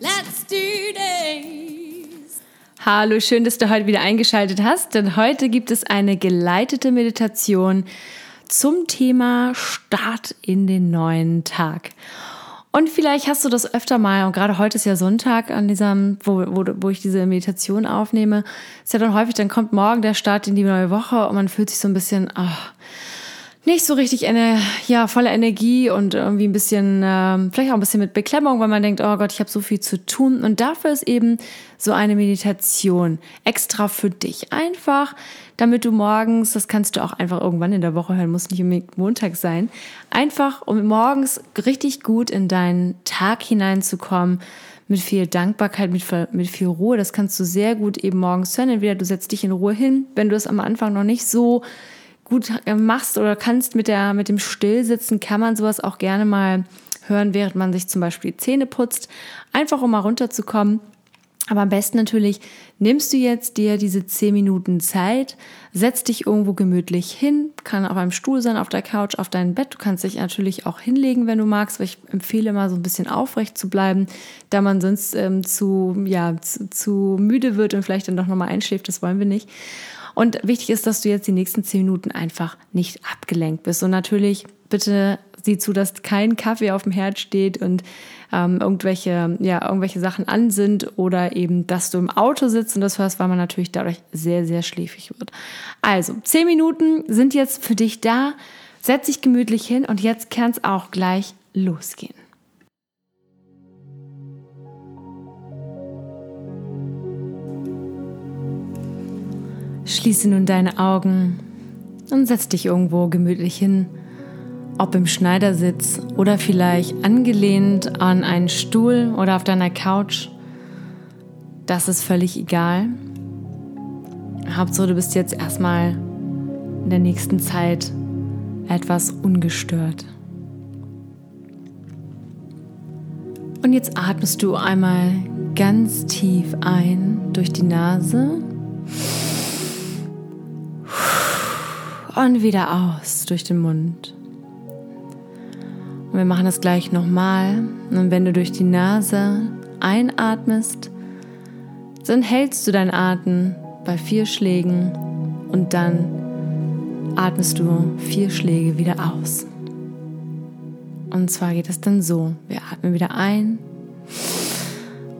Let's do this! Hallo, schön, dass du heute wieder eingeschaltet hast, denn heute gibt es eine geleitete Meditation zum Thema Start in den neuen Tag. Und vielleicht hast du das öfter mal, und gerade heute ist ja Sonntag, an diesem, wo, wo, wo ich diese Meditation aufnehme, ist ja dann häufig, dann kommt morgen der Start in die neue Woche und man fühlt sich so ein bisschen, ach, nicht so richtig eine, ja, voller Energie und irgendwie ein bisschen, äh, vielleicht auch ein bisschen mit Beklemmung, weil man denkt, oh Gott, ich habe so viel zu tun. Und dafür ist eben so eine Meditation extra für dich. Einfach, damit du morgens, das kannst du auch einfach irgendwann in der Woche hören, muss nicht unbedingt Montag sein, einfach um morgens richtig gut in deinen Tag hineinzukommen mit viel Dankbarkeit, mit, mit viel Ruhe. Das kannst du sehr gut eben morgens hören. Entweder du setzt dich in Ruhe hin, wenn du es am Anfang noch nicht so gut machst oder kannst mit, der, mit dem Stillsitzen, kann man sowas auch gerne mal hören, während man sich zum Beispiel die Zähne putzt, einfach um mal runterzukommen. Aber am besten natürlich nimmst du jetzt dir diese zehn Minuten Zeit, setzt dich irgendwo gemütlich hin, kann auf einem Stuhl sein, auf der Couch, auf deinem Bett. Du kannst dich natürlich auch hinlegen, wenn du magst, weil ich empfehle immer so ein bisschen aufrecht zu bleiben, da man sonst ähm, zu, ja, zu, zu müde wird und vielleicht dann doch nochmal einschläft. Das wollen wir nicht. Und wichtig ist, dass du jetzt die nächsten zehn Minuten einfach nicht abgelenkt bist. Und natürlich bitte sieh zu, dass kein Kaffee auf dem Herd steht und ähm, irgendwelche, ja, irgendwelche Sachen an sind oder eben, dass du im Auto sitzt und das hörst, weil man natürlich dadurch sehr, sehr schläfrig wird. Also, zehn Minuten sind jetzt für dich da. Setz dich gemütlich hin und jetzt kann es auch gleich losgehen. Schließe nun deine Augen und setz dich irgendwo gemütlich hin, ob im Schneidersitz oder vielleicht angelehnt an einen Stuhl oder auf deiner Couch. Das ist völlig egal. Hauptsache, du bist jetzt erstmal in der nächsten Zeit etwas ungestört. Und jetzt atmest du einmal ganz tief ein durch die Nase und wieder aus durch den Mund. Und wir machen das gleich nochmal. Und wenn du durch die Nase einatmest, dann hältst du deinen Atem bei vier Schlägen und dann atmest du vier Schläge wieder aus. Und zwar geht es dann so. Wir atmen wieder ein.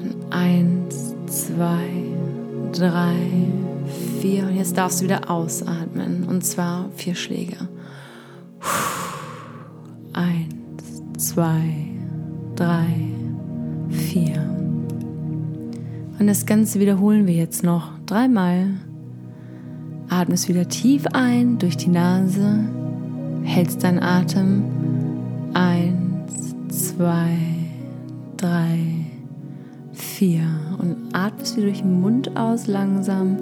Und eins, zwei, drei, vier. Und jetzt darfst du wieder ausatmen. Und zwar vier Schläge. Eins, zwei, drei, vier. Und das Ganze wiederholen wir jetzt noch dreimal. Atmest wieder tief ein durch die Nase. Hältst deinen Atem. Eins, zwei, drei, vier. Und atmest wieder durch den Mund aus langsam.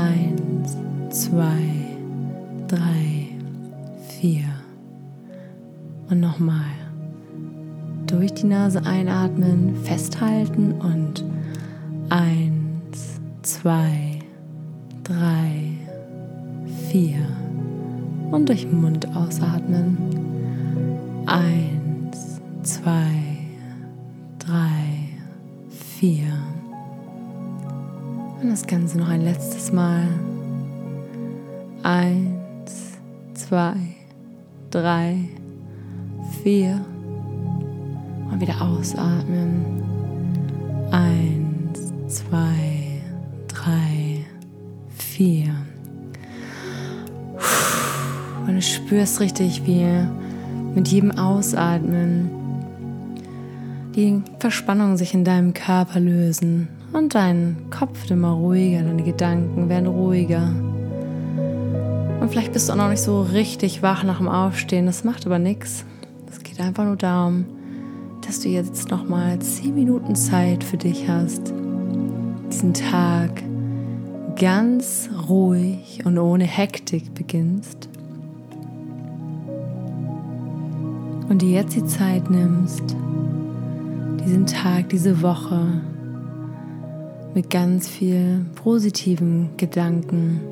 Eins, zwei, drei, vier. Und nochmal. Durch die Nase einatmen, festhalten und eins, zwei, drei, vier. Und durch den Mund ausatmen. Eins, zwei, das Ganze noch ein letztes Mal. Eins, zwei, drei, vier. Und wieder ausatmen. Eins, zwei, drei, vier. Und du spürst richtig, wie mit jedem Ausatmen die Verspannungen sich in deinem Körper lösen und dein Kopf wird immer ruhiger, deine Gedanken werden ruhiger. Und vielleicht bist du auch noch nicht so richtig wach nach dem Aufstehen, das macht aber nichts. Es geht einfach nur darum, dass du jetzt nochmal 10 Minuten Zeit für dich hast, diesen Tag ganz ruhig und ohne Hektik beginnst und dir jetzt die Zeit nimmst, diesen Tag, diese Woche mit ganz viel positiven Gedanken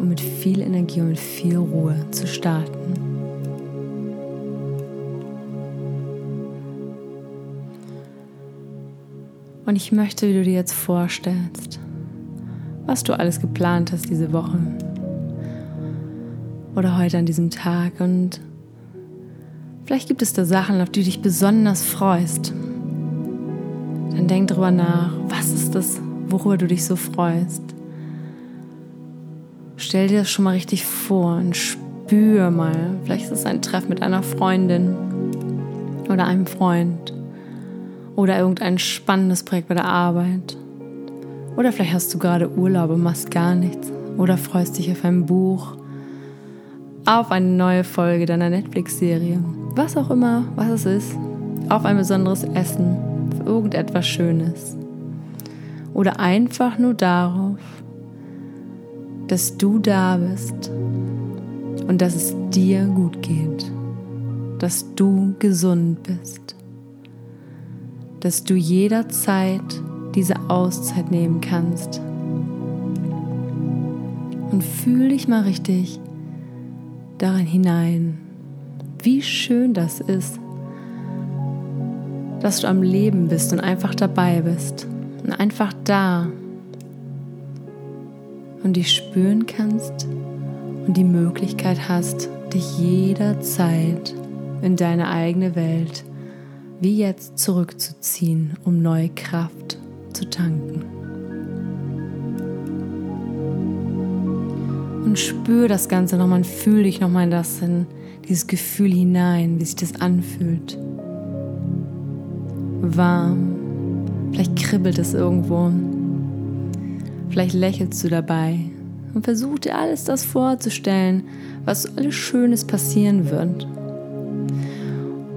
und mit viel Energie und viel Ruhe zu starten. Und ich möchte, wie du dir jetzt vorstellst, was du alles geplant hast diese Woche oder heute an diesem Tag. Und vielleicht gibt es da Sachen, auf die du dich besonders freust. Dann denk drüber nach, was ist das, worüber du dich so freust. Stell dir das schon mal richtig vor und spür mal. Vielleicht ist es ein Treff mit einer Freundin oder einem Freund oder irgendein spannendes Projekt bei der Arbeit. Oder vielleicht hast du gerade Urlaub und machst gar nichts. Oder freust dich auf ein Buch, auf eine neue Folge deiner Netflix-Serie. Was auch immer, was es ist. Auf ein besonderes Essen, auf irgendetwas Schönes. Oder einfach nur darauf, dass du da bist und dass es dir gut geht. Dass du gesund bist. Dass du jederzeit diese Auszeit nehmen kannst. Und fühl dich mal richtig darin hinein, wie schön das ist, dass du am Leben bist und einfach dabei bist und einfach da und dich spüren kannst und die Möglichkeit hast, dich jederzeit in deine eigene Welt wie jetzt zurückzuziehen, um neue Kraft zu tanken. Und spür das Ganze nochmal und fühl dich nochmal in das, in dieses Gefühl hinein, wie sich das anfühlt. Warm, vielleicht kribbelt es irgendwo, vielleicht lächelst du dabei und versuch dir alles das vorzustellen, was alles Schönes passieren wird.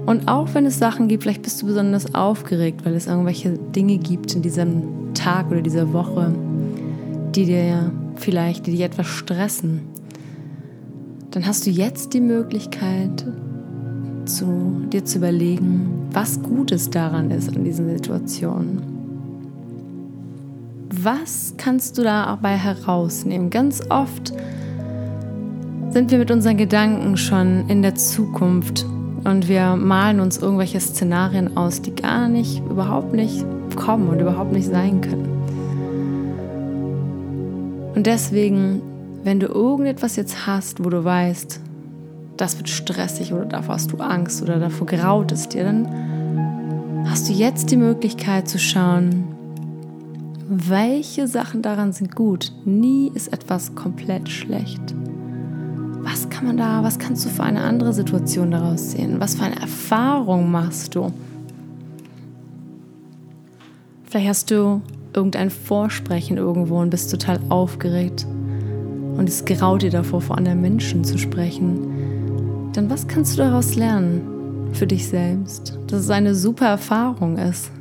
Und auch wenn es Sachen gibt, vielleicht bist du besonders aufgeregt, weil es irgendwelche Dinge gibt in diesem Tag oder dieser Woche, die dir vielleicht, die dich etwas stressen, dann hast du jetzt die Möglichkeit, zu, dir zu überlegen, was Gutes daran ist an diesen Situationen. Was kannst du dabei herausnehmen? Ganz oft sind wir mit unseren Gedanken schon in der Zukunft und wir malen uns irgendwelche Szenarien aus, die gar nicht, überhaupt nicht kommen und überhaupt nicht sein können. Und deswegen, wenn du irgendetwas jetzt hast, wo du weißt, das wird stressig oder davor hast du Angst oder davor graut es dir, dann hast du jetzt die Möglichkeit zu schauen, welche Sachen daran sind gut. Nie ist etwas komplett schlecht was kann man da, was kannst du für eine andere Situation daraus sehen? Was für eine Erfahrung machst du? Vielleicht hast du irgendein Vorsprechen irgendwo und bist total aufgeregt und es graut dir davor, vor anderen Menschen zu sprechen. Dann was kannst du daraus lernen für dich selbst? Dass es eine super Erfahrung ist.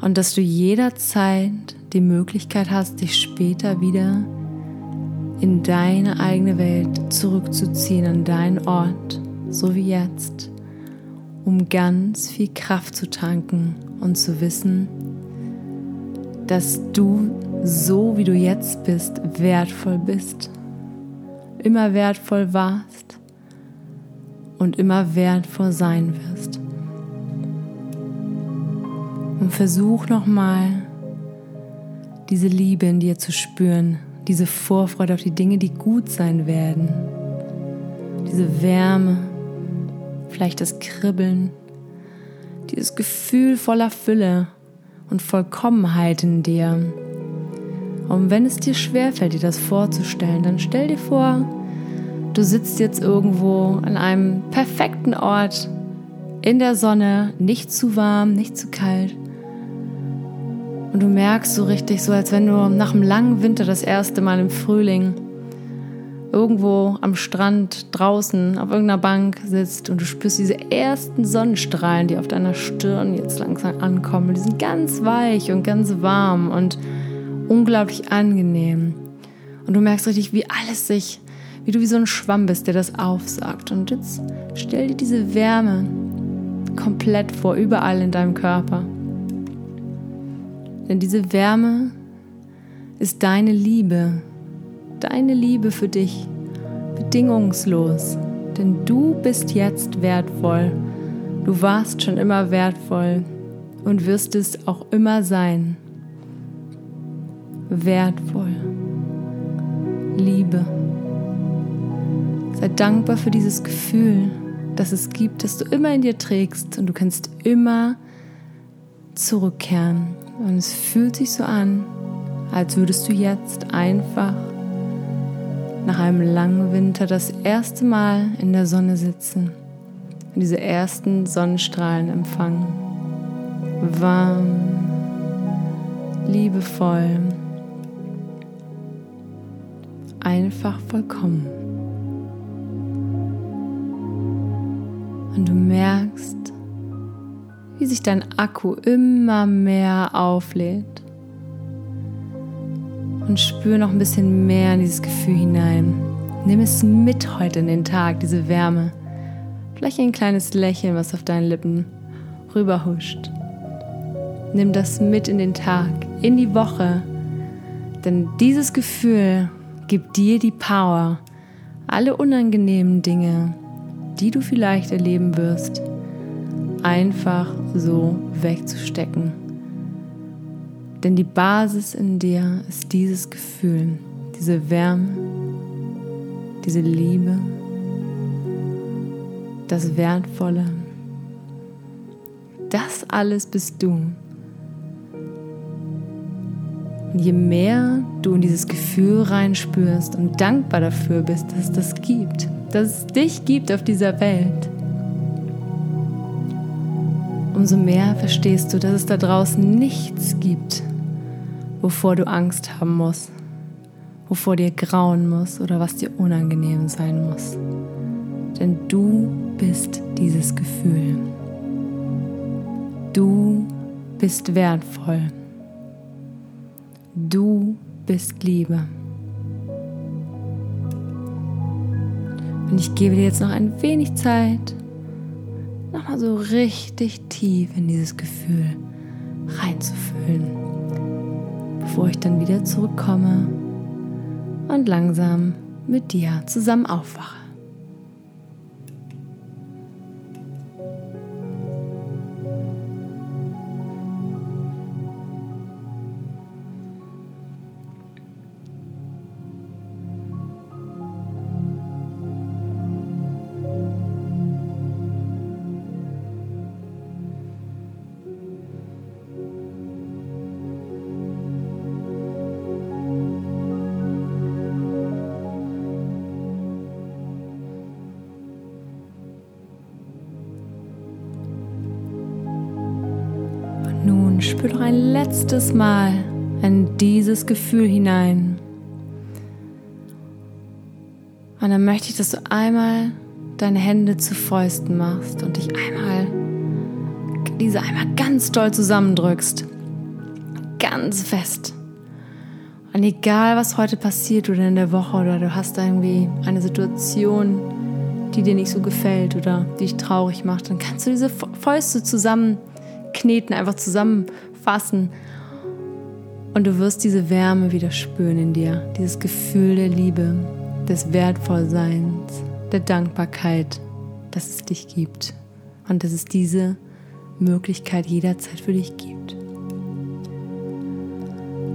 Und dass du jederzeit die Möglichkeit hast, dich später wieder in deine eigene Welt zurückzuziehen, an deinen Ort, so wie jetzt, um ganz viel Kraft zu tanken und zu wissen, dass du so wie du jetzt bist, wertvoll bist, immer wertvoll warst und immer wertvoll sein wirst. Und versuch nochmal, diese Liebe in dir zu spüren, diese Vorfreude auf die Dinge, die gut sein werden, diese Wärme, vielleicht das Kribbeln, dieses Gefühl voller Fülle und Vollkommenheit in dir. Und wenn es dir schwerfällt, dir das vorzustellen, dann stell dir vor, du sitzt jetzt irgendwo an einem perfekten Ort in der Sonne, nicht zu warm, nicht zu kalt. Und du merkst so richtig, so als wenn du nach einem langen Winter das erste Mal im Frühling irgendwo am Strand draußen auf irgendeiner Bank sitzt und du spürst diese ersten Sonnenstrahlen, die auf deiner Stirn jetzt langsam ankommen. Die sind ganz weich und ganz warm und unglaublich angenehm. Und du merkst richtig, wie alles sich, wie du wie so ein Schwamm bist, der das aufsagt. Und jetzt stell dir diese Wärme komplett vor, überall in deinem Körper. Denn diese Wärme ist deine Liebe, deine Liebe für dich, bedingungslos. Denn du bist jetzt wertvoll. Du warst schon immer wertvoll und wirst es auch immer sein. Wertvoll. Liebe. Sei dankbar für dieses Gefühl, das es gibt, das du immer in dir trägst und du kannst immer zurückkehren. Und es fühlt sich so an, als würdest du jetzt einfach nach einem langen Winter das erste Mal in der Sonne sitzen und diese ersten Sonnenstrahlen empfangen. Warm, liebevoll, einfach vollkommen. Und du merkst, wie sich dein Akku immer mehr auflädt. Und spür noch ein bisschen mehr in dieses Gefühl hinein. Nimm es mit heute in den Tag, diese Wärme. Vielleicht ein kleines Lächeln, was auf deinen Lippen rüberhuscht. Nimm das mit in den Tag, in die Woche. Denn dieses Gefühl gibt dir die Power, alle unangenehmen Dinge, die du vielleicht erleben wirst, einfach so wegzustecken. Denn die Basis in dir ist dieses Gefühl, diese Wärme, diese Liebe, das Wertvolle. Das alles bist du. Und je mehr du in dieses Gefühl reinspürst und dankbar dafür bist, dass es das gibt, dass es dich gibt auf dieser Welt, umso mehr verstehst du, dass es da draußen nichts gibt, wovor du Angst haben musst, wovor dir grauen muss oder was dir unangenehm sein muss. Denn du bist dieses Gefühl. Du bist wertvoll. Du bist Liebe. Und ich gebe dir jetzt noch ein wenig Zeit, nochmal so richtig tief in dieses Gefühl reinzufühlen, bevor ich dann wieder zurückkomme und langsam mit dir zusammen aufwache. Spür doch ein letztes Mal in dieses Gefühl hinein. Und dann möchte ich, dass du einmal deine Hände zu Fäusten machst und dich einmal, diese einmal ganz doll zusammendrückst. Ganz fest. Und egal, was heute passiert oder in der Woche oder du hast irgendwie eine Situation, die dir nicht so gefällt oder die dich traurig macht, dann kannst du diese Fäuste zusammen kneten, einfach zusammenfassen. Und du wirst diese Wärme wieder spüren in dir, dieses Gefühl der Liebe, des Wertvollseins, der Dankbarkeit, dass es dich gibt und dass es diese Möglichkeit jederzeit für dich gibt.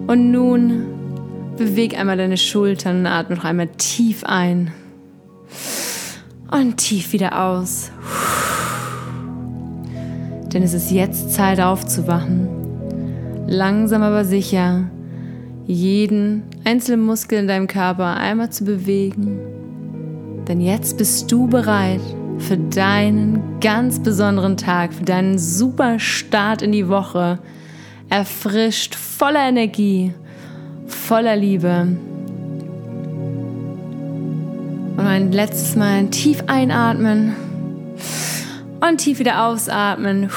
Und nun beweg einmal deine Schultern und atme noch einmal tief ein und tief wieder aus. Denn es ist jetzt Zeit aufzuwachen. Langsam aber sicher jeden einzelnen Muskel in deinem Körper einmal zu bewegen. Denn jetzt bist du bereit für deinen ganz besonderen Tag, für deinen super Start in die Woche. Erfrischt, voller Energie, voller Liebe. Und ein letztes Mal tief einatmen und tief wieder ausatmen.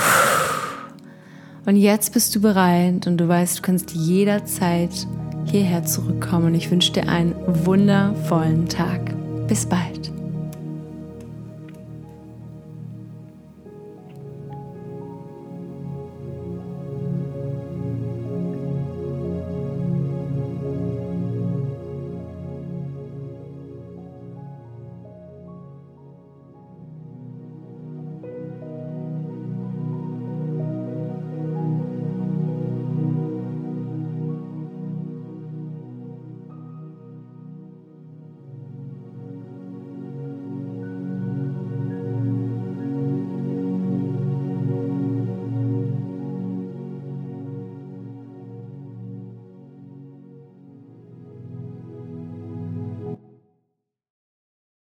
Und jetzt bist du bereit und du weißt, du kannst jederzeit hierher zurückkommen. Ich wünsche dir einen wundervollen Tag. Bis bald.